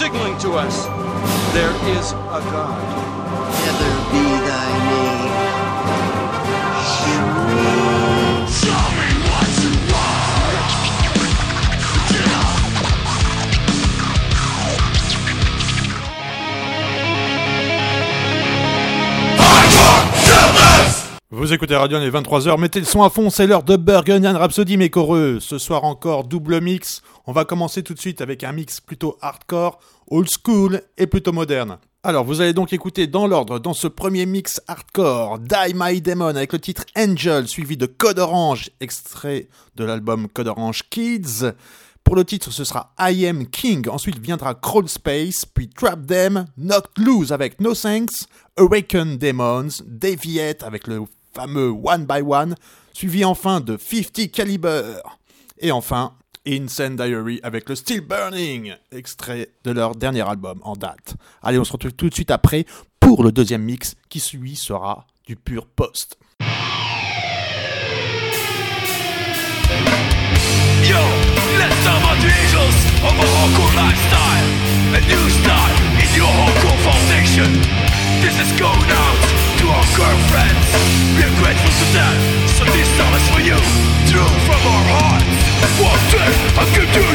signaling to us there is a God. Vous écoutez Radio, il est 23h, mettez le son à fond, c'est l'heure de Burgundian Rhapsody mes coreux. Ce soir encore, double mix. On va commencer tout de suite avec un mix plutôt hardcore, old school et plutôt moderne. Alors, vous allez donc écouter dans l'ordre, dans ce premier mix hardcore, Die My Demon avec le titre Angel, suivi de Code Orange, extrait de l'album Code Orange Kids. Pour le titre, ce sera I Am King. Ensuite viendra Crawl Space, puis Trap Them, Knocked Loose avec No Thanks, Awaken Demons, Deviate avec le fameux One by One, suivi enfin de 50 Caliber. Et enfin, Insane Diary avec le Still Burning, extrait de leur dernier album en date. Allez, on se retrouve tout de suite après pour le deuxième mix qui suit sera du pur post. This is going out to our girlfriends. We're grateful to them, so this song is for you. True from our hearts. One thing I give you,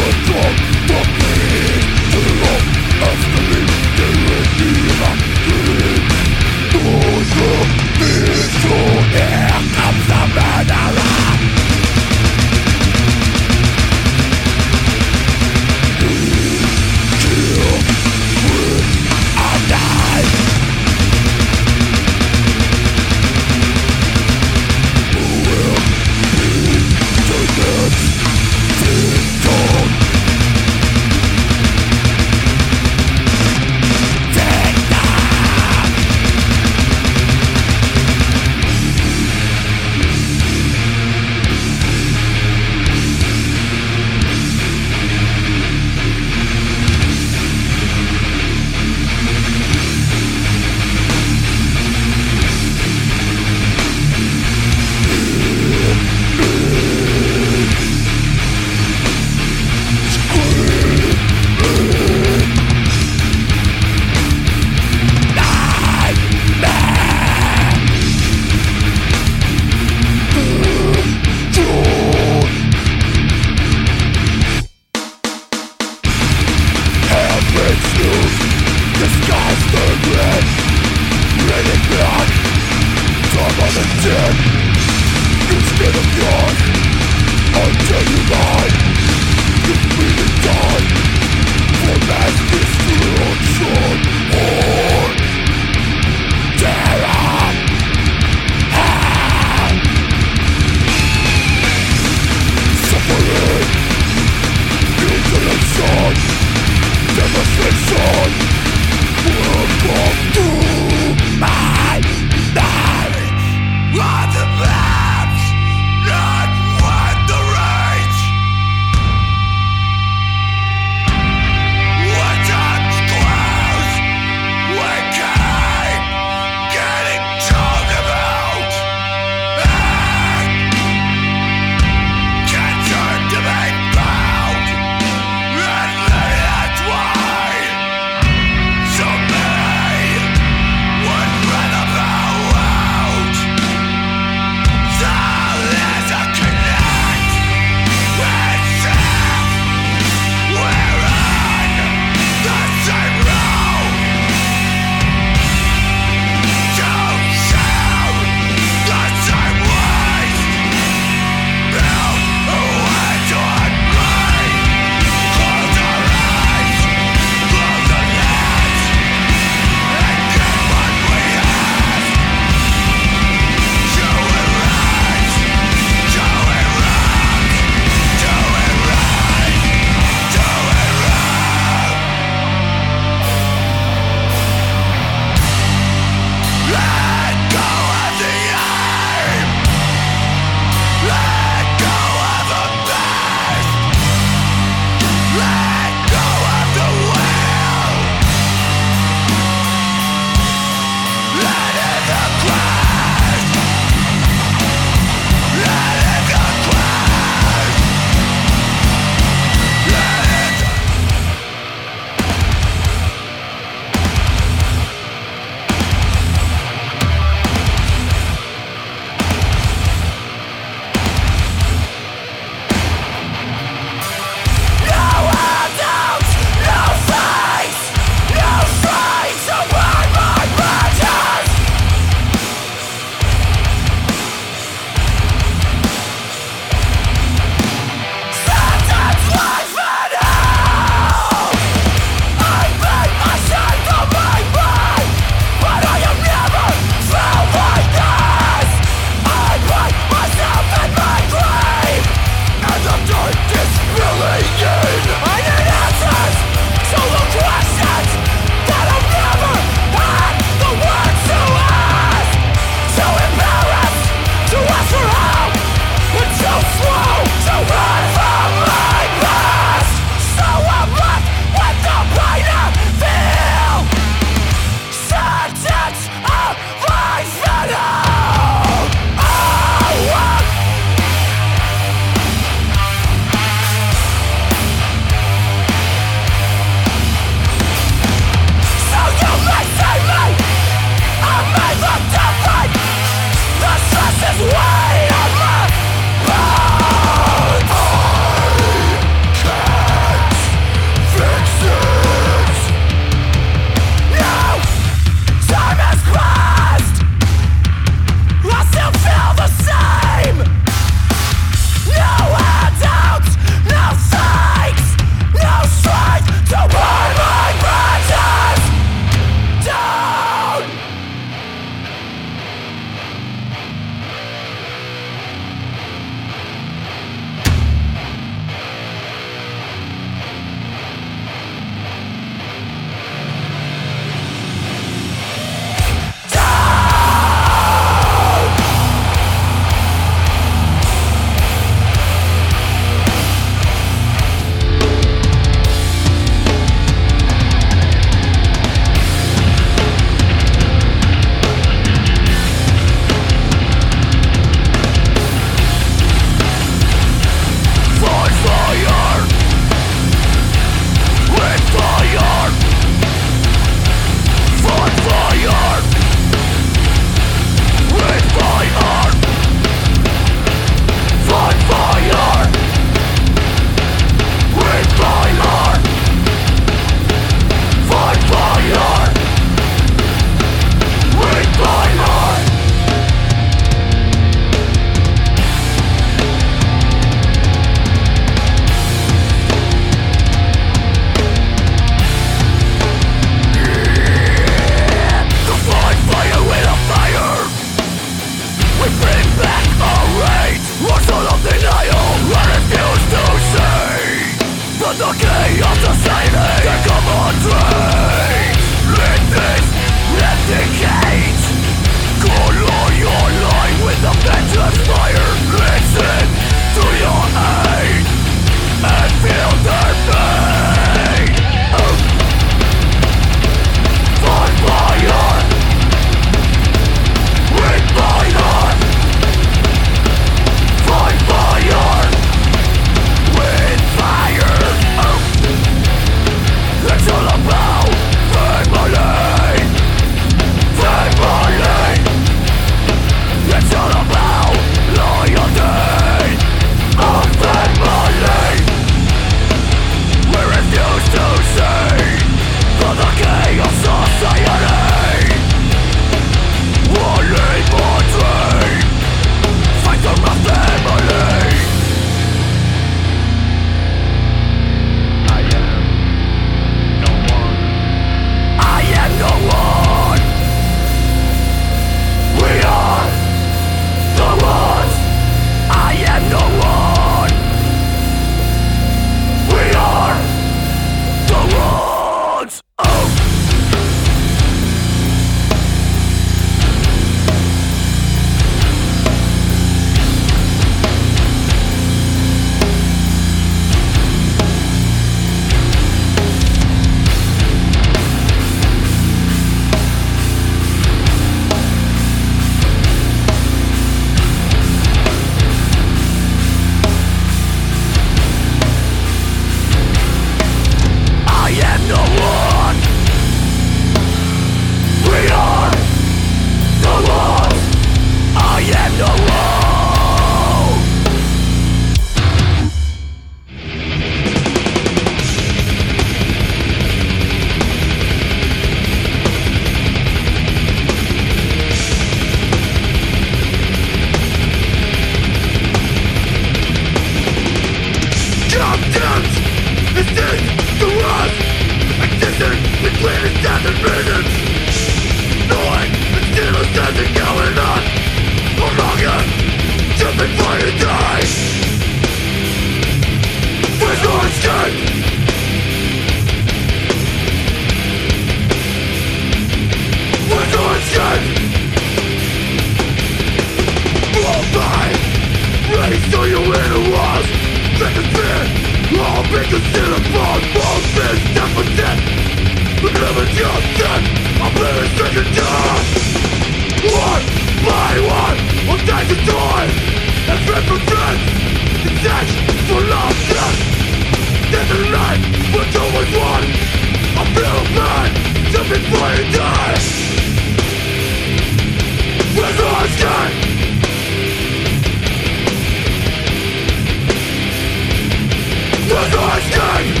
Die!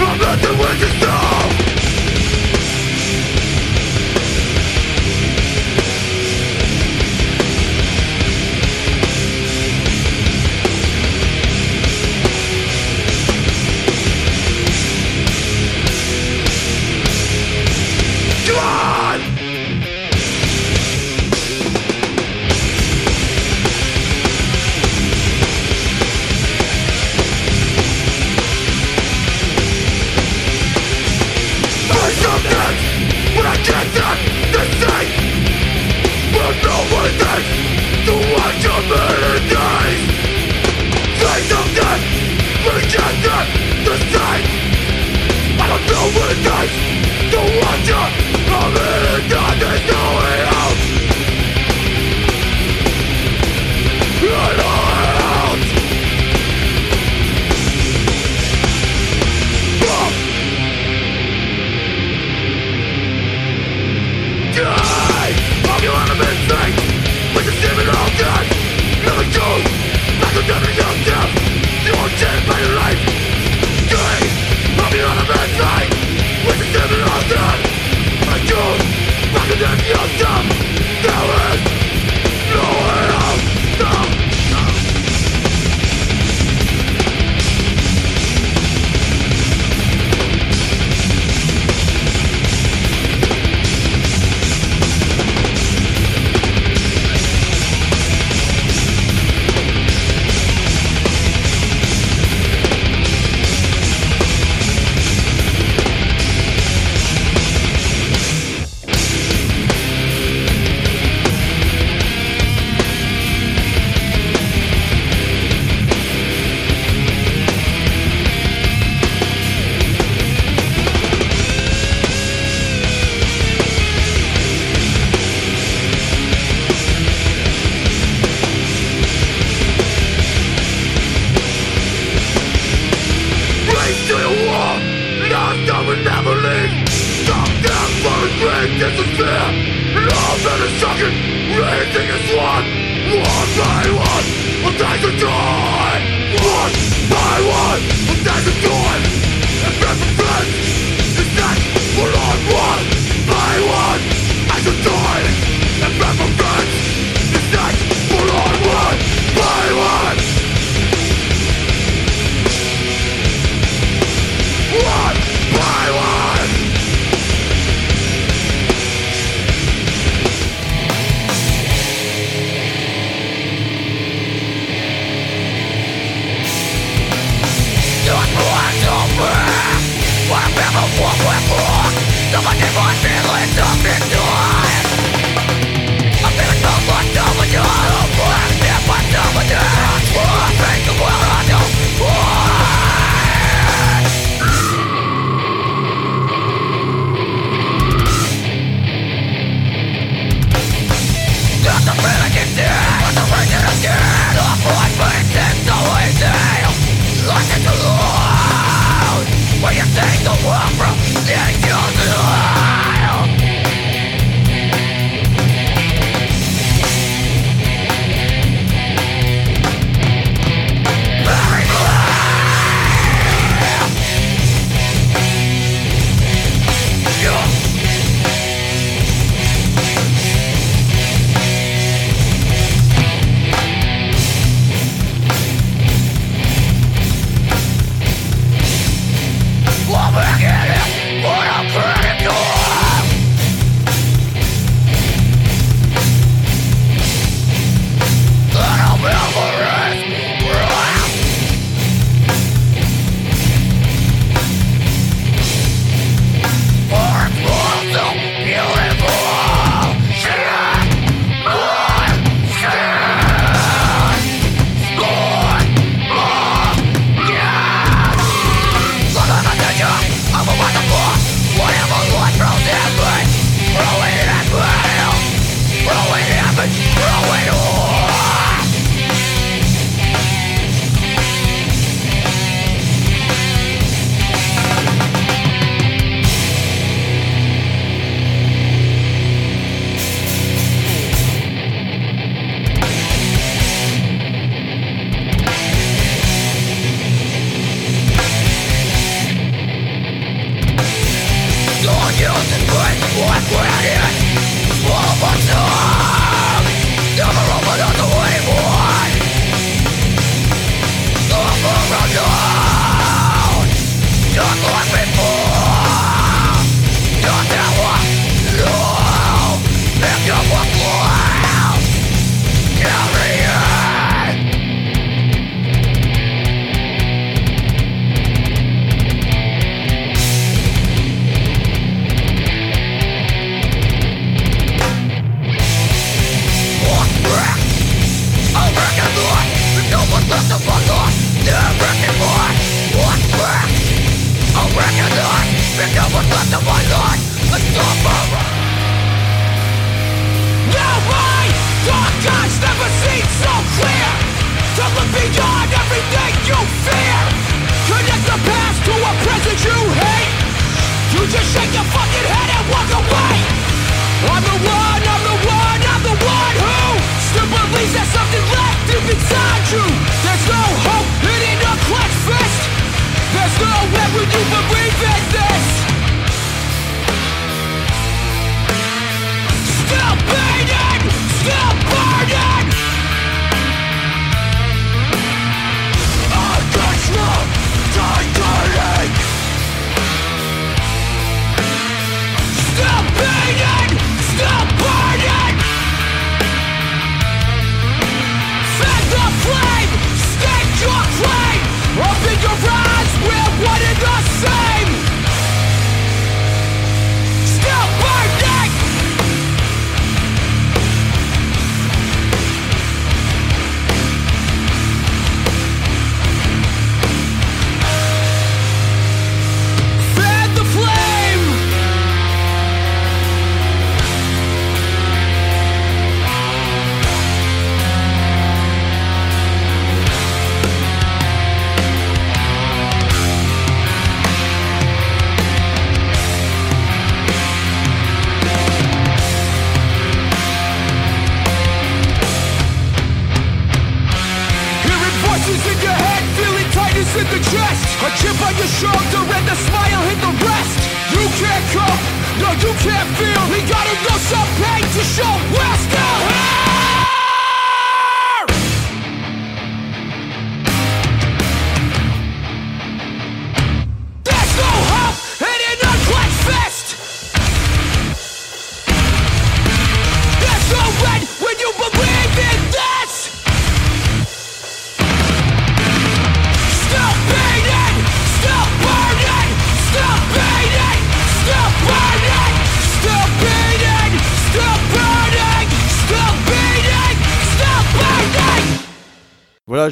I'll be on a mistake With the seven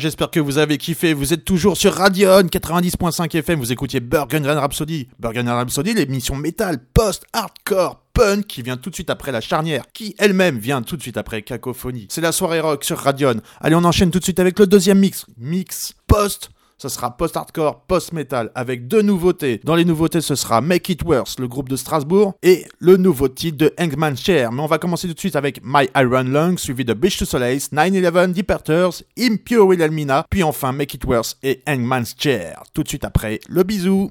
j'espère que vous avez kiffé. Vous êtes toujours sur Radion 90.5 FM. Vous écoutiez Burgundian Rhapsody. Burgundian Rhapsody, l'émission métal post-hardcore punk qui vient tout de suite après la charnière, qui elle-même vient tout de suite après Cacophonie. C'est la soirée rock sur Radion. Allez, on enchaîne tout de suite avec le deuxième mix. Mix post ce sera post-hardcore, post-metal, avec deux nouveautés. Dans les nouveautés, ce sera Make It Worse, le groupe de Strasbourg, et le nouveau titre de Hangman Chair. Mais on va commencer tout de suite avec My Iron Lung, suivi de Beach to Solace, 9-11, Deep Earthers, Impure Wilhelmina, puis enfin Make It Worse et Hangman's Chair. Tout de suite après, le bisou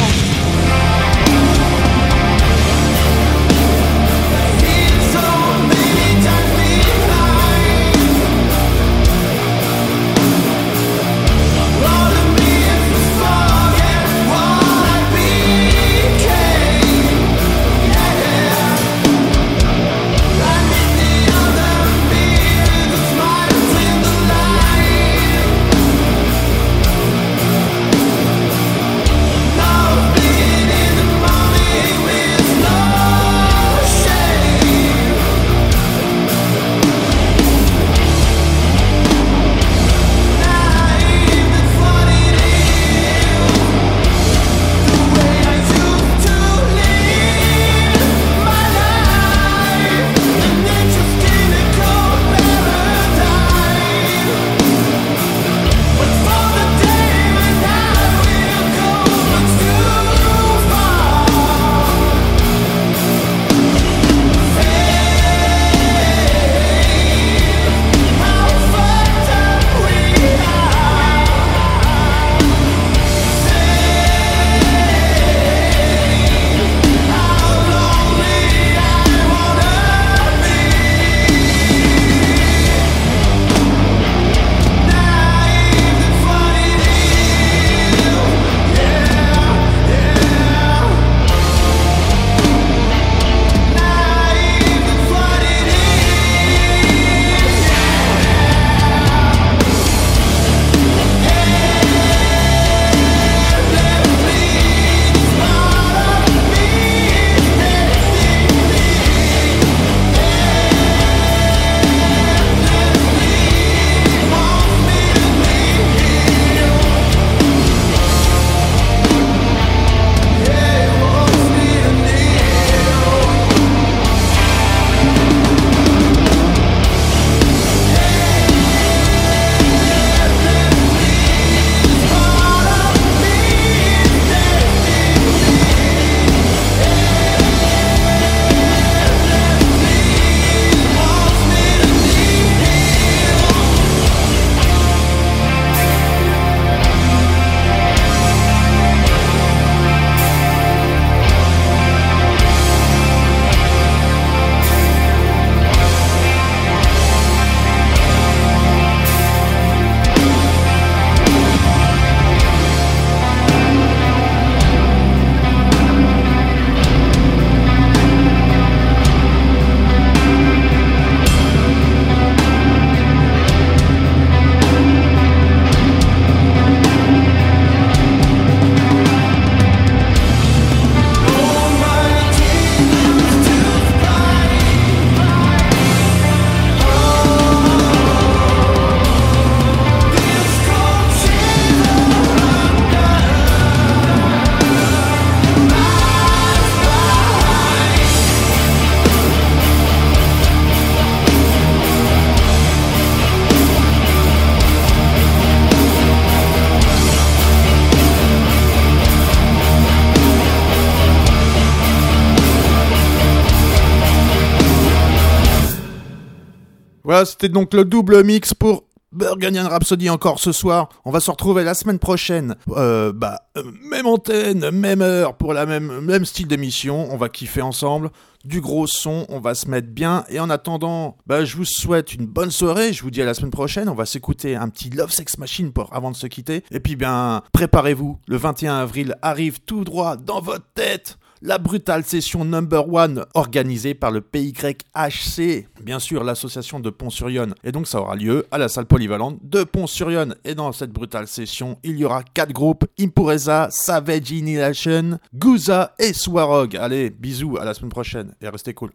Voilà, c'était donc le double mix pour Burgundian Rhapsody encore ce soir. On va se retrouver la semaine prochaine. Euh, bah, euh, même antenne, même heure pour la même, même style d'émission. On va kiffer ensemble. Du gros son, on va se mettre bien. Et en attendant, bah, je vous souhaite une bonne soirée. Je vous dis à la semaine prochaine. On va s'écouter un petit Love Sex Machine pour, avant de se quitter. Et puis, bien, préparez-vous. Le 21 avril arrive tout droit dans votre tête la brutale session number one organisée par le PYHC, bien sûr l'association de Pont-sur-Yonne. Et donc ça aura lieu à la salle polyvalente de Pont-sur-Yonne. Et dans cette brutale session, il y aura quatre groupes Impureza, Savage Inhalation, Guza et Swarog. Allez, bisous, à la semaine prochaine et restez cool.